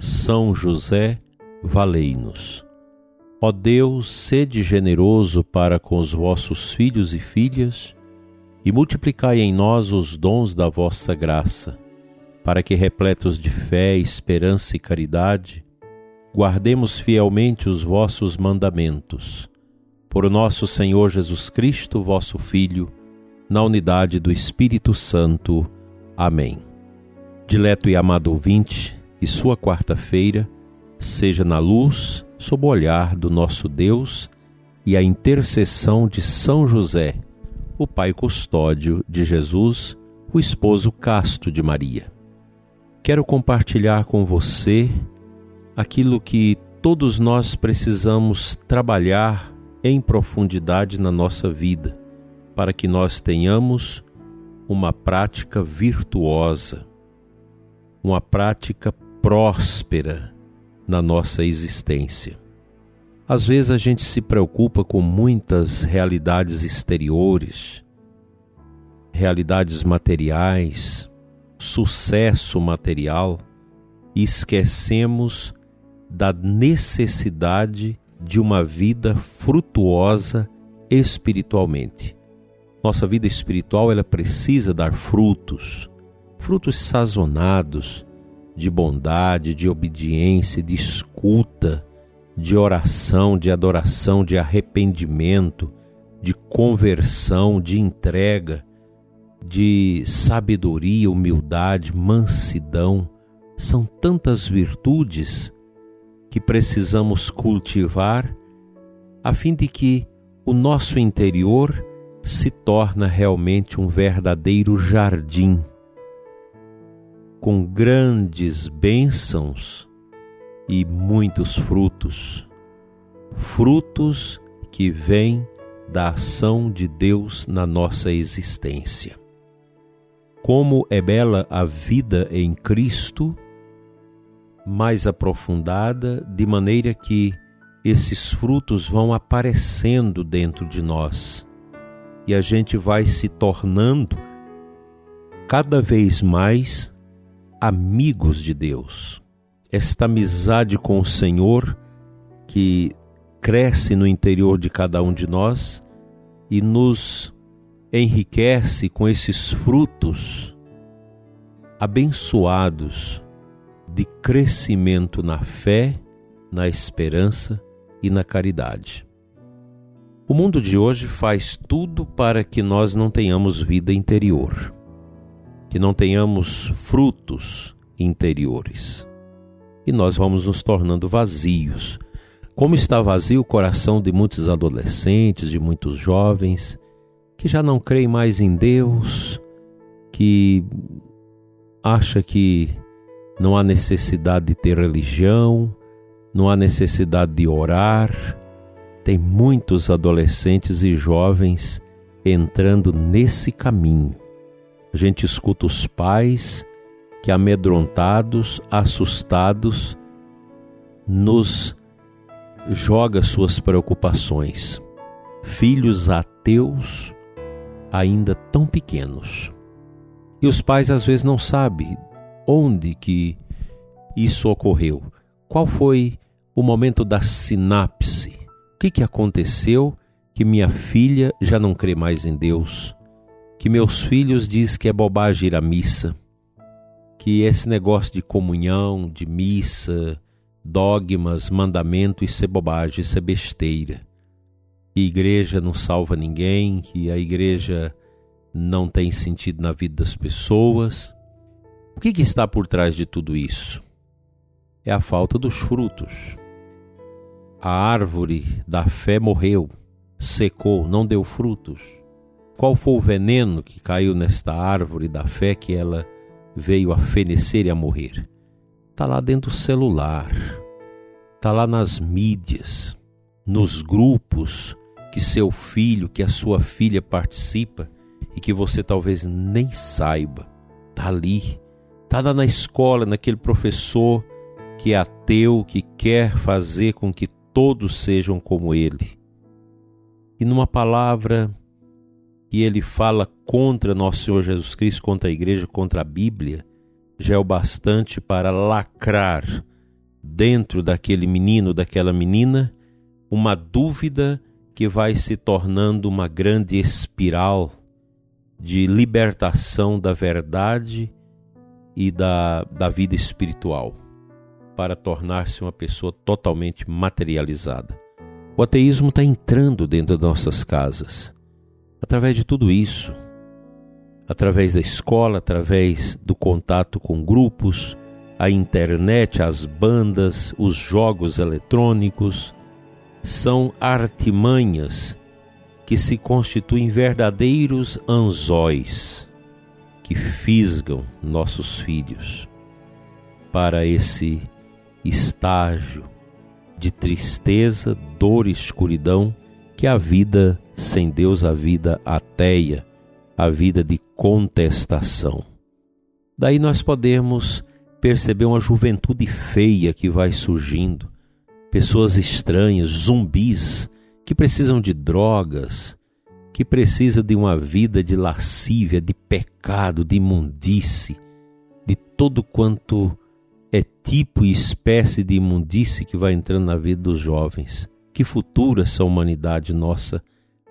São José, valei-nos. Ó Deus, sede generoso para com os vossos filhos e filhas, e multiplicai em nós os dons da vossa graça, para que, repletos de fé, esperança e caridade, guardemos fielmente os vossos mandamentos. Por nosso Senhor Jesus Cristo, vosso Filho, na unidade do Espírito Santo. Amém. Dileto e amado ouvinte, que sua quarta-feira seja na luz, sob o olhar do nosso Deus e a intercessão de São José, o Pai custódio de Jesus, o esposo casto de Maria. Quero compartilhar com você aquilo que todos nós precisamos trabalhar em profundidade na nossa vida para que nós tenhamos uma prática virtuosa, uma prática próspera na nossa existência. Às vezes a gente se preocupa com muitas realidades exteriores, realidades materiais, sucesso material e esquecemos da necessidade de uma vida frutuosa espiritualmente. Nossa vida espiritual ela precisa dar frutos, frutos sazonados de bondade, de obediência, de escuta, de oração, de adoração, de arrependimento, de conversão, de entrega, de sabedoria, humildade, mansidão. São tantas virtudes que precisamos cultivar a fim de que o nosso interior se torna realmente um verdadeiro jardim, com grandes bênçãos e muitos frutos, frutos que vêm da ação de Deus na nossa existência. Como é bela a vida em Cristo, mais aprofundada, de maneira que esses frutos vão aparecendo dentro de nós e a gente vai se tornando cada vez mais amigos de Deus. Esta amizade com o Senhor que cresce no interior de cada um de nós e nos enriquece com esses frutos abençoados de crescimento na fé, na esperança e na caridade. O mundo de hoje faz tudo para que nós não tenhamos vida interior, que não tenhamos frutos interiores. E nós vamos nos tornando vazios. Como está vazio o coração de muitos adolescentes, de muitos jovens, que já não creem mais em Deus, que acha que não há necessidade de ter religião, não há necessidade de orar, tem muitos adolescentes e jovens entrando nesse caminho. A gente escuta os pais que, amedrontados, assustados, nos joga suas preocupações. Filhos ateus ainda tão pequenos. E os pais às vezes não sabem onde que isso ocorreu. Qual foi o momento da sinapse que, que aconteceu que minha filha já não crê mais em Deus? Que meus filhos diz que é bobagem ir à missa? Que esse negócio de comunhão, de missa, dogmas, mandamento, isso é bobagem, isso é besteira. Que igreja não salva ninguém, que a igreja não tem sentido na vida das pessoas. O que, que está por trás de tudo isso? É a falta dos frutos a árvore da fé morreu, secou, não deu frutos. Qual foi o veneno que caiu nesta árvore da fé que ela veio a fenecer e a morrer? Está lá dentro do celular, está lá nas mídias, nos grupos que seu filho, que a sua filha participa e que você talvez nem saiba. Está ali, está lá na escola, naquele professor que é ateu, que quer fazer com que todos sejam como ele. E numa palavra que ele fala contra nosso Senhor Jesus Cristo, contra a igreja, contra a Bíblia, já é o bastante para lacrar dentro daquele menino, daquela menina, uma dúvida que vai se tornando uma grande espiral de libertação da verdade e da, da vida espiritual, para tornar-se uma pessoa totalmente materializada. O ateísmo está entrando dentro das nossas casas, através de tudo isso, através da escola, através do contato com grupos, a internet, as bandas, os jogos eletrônicos, são artimanhas que se constituem verdadeiros anzóis que fisgam nossos filhos para esse estágio de tristeza, dor e escuridão que a vida sem Deus, a vida ateia, a vida de contestação. Daí nós podemos perceber uma juventude feia que vai surgindo, pessoas estranhas, zumbis, que precisam de drogas, que precisam de uma vida de lascívia, de pecado, de imundície, de todo quanto é tipo e espécie de imundície que vai entrando na vida dos jovens. Que futuro essa humanidade nossa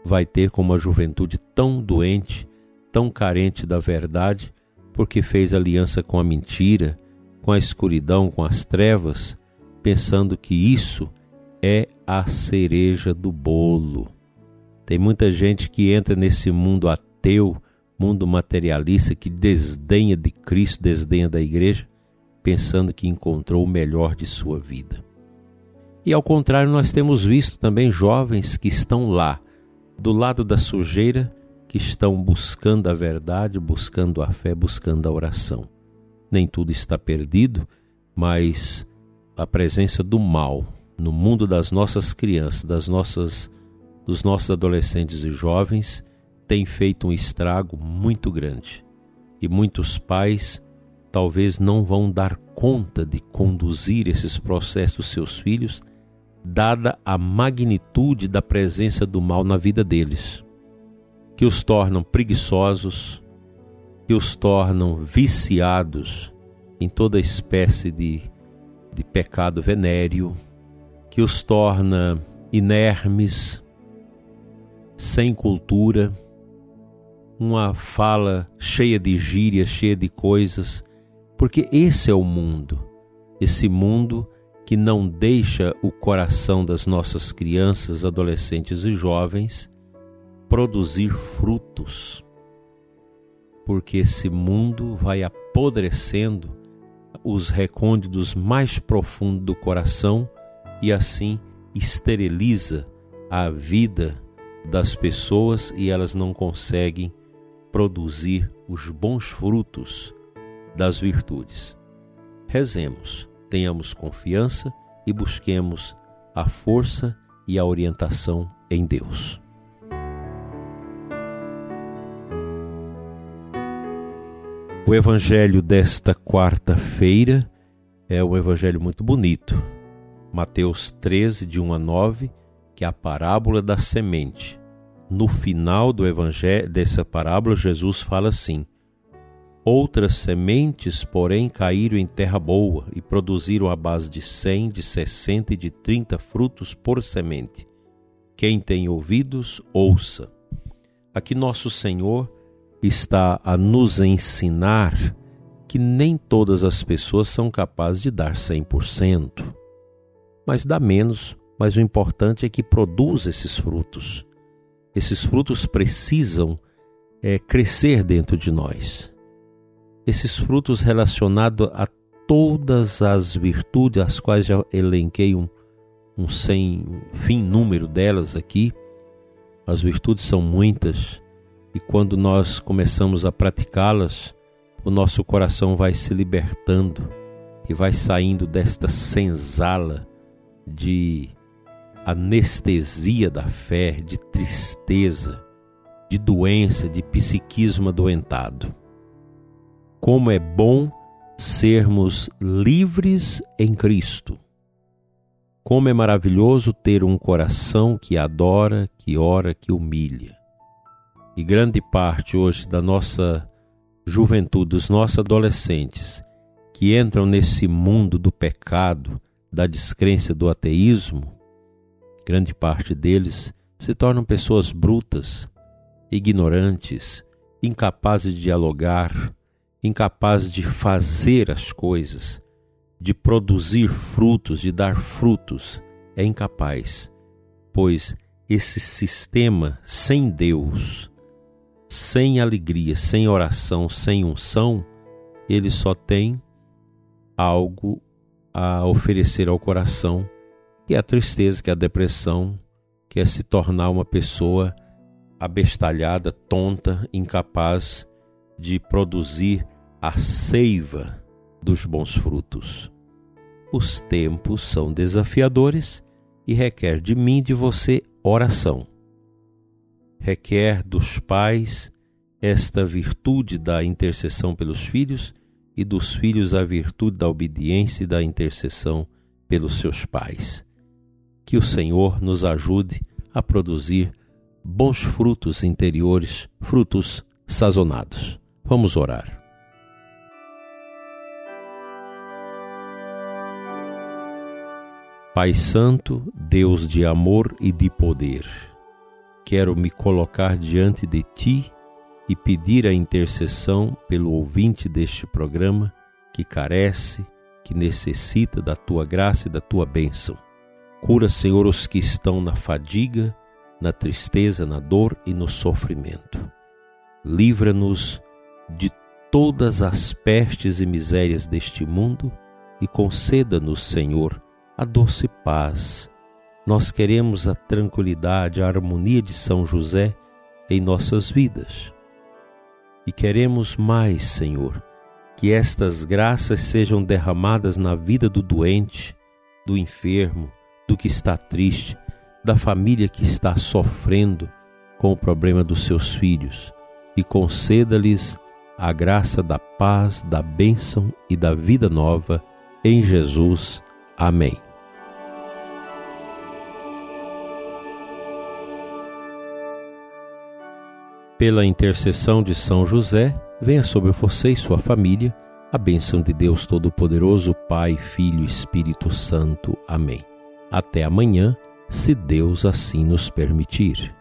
vai ter com uma juventude tão doente, tão carente da verdade, porque fez aliança com a mentira, com a escuridão, com as trevas, pensando que isso é a cereja do bolo. Tem muita gente que entra nesse mundo ateu, mundo materialista, que desdenha de Cristo, desdenha da igreja, pensando que encontrou o melhor de sua vida. E ao contrário, nós temos visto também jovens que estão lá, do lado da sujeira, que estão buscando a verdade, buscando a fé, buscando a oração. Nem tudo está perdido, mas a presença do mal no mundo das nossas crianças, das nossas dos nossos adolescentes e jovens tem feito um estrago muito grande. E muitos pais talvez não vão dar conta de conduzir esses processos seus filhos, dada a magnitude da presença do mal na vida deles, que os tornam preguiçosos, que os tornam viciados em toda espécie de de pecado venéreo que os torna inermes, sem cultura, uma fala cheia de gírias, cheia de coisas, porque esse é o mundo, esse mundo que não deixa o coração das nossas crianças, adolescentes e jovens produzir frutos. Porque esse mundo vai apodrecendo os recônditos mais profundos do coração e assim esteriliza a vida das pessoas e elas não conseguem produzir os bons frutos das virtudes. Rezemos, tenhamos confiança e busquemos a força e a orientação em Deus. O evangelho desta quarta-feira é um evangelho muito bonito. Mateus 13, de 1 a 9, que é a parábola da semente. No final do evangelho dessa parábola, Jesus fala assim: Outras sementes, porém, caíram em terra boa e produziram a base de cem, de sessenta e de trinta frutos por semente. Quem tem ouvidos, ouça. Aqui nosso Senhor está a nos ensinar que nem todas as pessoas são capazes de dar 100%, mas dá menos, mas o importante é que produza esses frutos. Esses frutos precisam é, crescer dentro de nós. Esses frutos relacionados a todas as virtudes, as quais já elenquei um, um sem fim número delas aqui, as virtudes são muitas e quando nós começamos a praticá-las, o nosso coração vai se libertando e vai saindo desta senzala de anestesia da fé, de tristeza, de doença, de psiquismo adoentado. Como é bom sermos livres em Cristo. Como é maravilhoso ter um coração que adora, que ora, que humilha. E grande parte hoje da nossa juventude, dos nossos adolescentes, que entram nesse mundo do pecado, da descrença, do ateísmo, grande parte deles se tornam pessoas brutas, ignorantes, incapazes de dialogar, incapazes de fazer as coisas, de produzir frutos, de dar frutos, é incapaz, pois esse sistema sem Deus, sem alegria, sem oração, sem unção, ele só tem algo a oferecer ao coração, que é a tristeza, que é a depressão, que é se tornar uma pessoa abestalhada, tonta, incapaz de produzir a seiva dos bons frutos. Os tempos são desafiadores e requer de mim e de você oração. Requer dos pais esta virtude da intercessão pelos filhos e dos filhos a virtude da obediência e da intercessão pelos seus pais. Que o Senhor nos ajude a produzir bons frutos interiores, frutos sazonados. Vamos orar. Pai Santo, Deus de amor e de poder, quero me colocar diante de Ti e pedir a intercessão pelo ouvinte deste programa que carece, que necessita da Tua graça e da Tua bênção. Cura, Senhor, os que estão na fadiga, na tristeza, na dor e no sofrimento. Livra-nos de todas as pestes e misérias deste mundo e conceda-nos, Senhor, a doce paz. Nós queremos a tranquilidade, a harmonia de São José em nossas vidas. E queremos mais, Senhor, que estas graças sejam derramadas na vida do doente, do enfermo, do que está triste, da família que está sofrendo com o problema dos seus filhos e conceda-lhes a graça da paz, da bênção e da vida nova em Jesus. Amém. Pela intercessão de São José, venha sobre você e sua família a bênção de Deus Todo-Poderoso, Pai, Filho e Espírito Santo. Amém. Até amanhã se Deus assim nos permitir.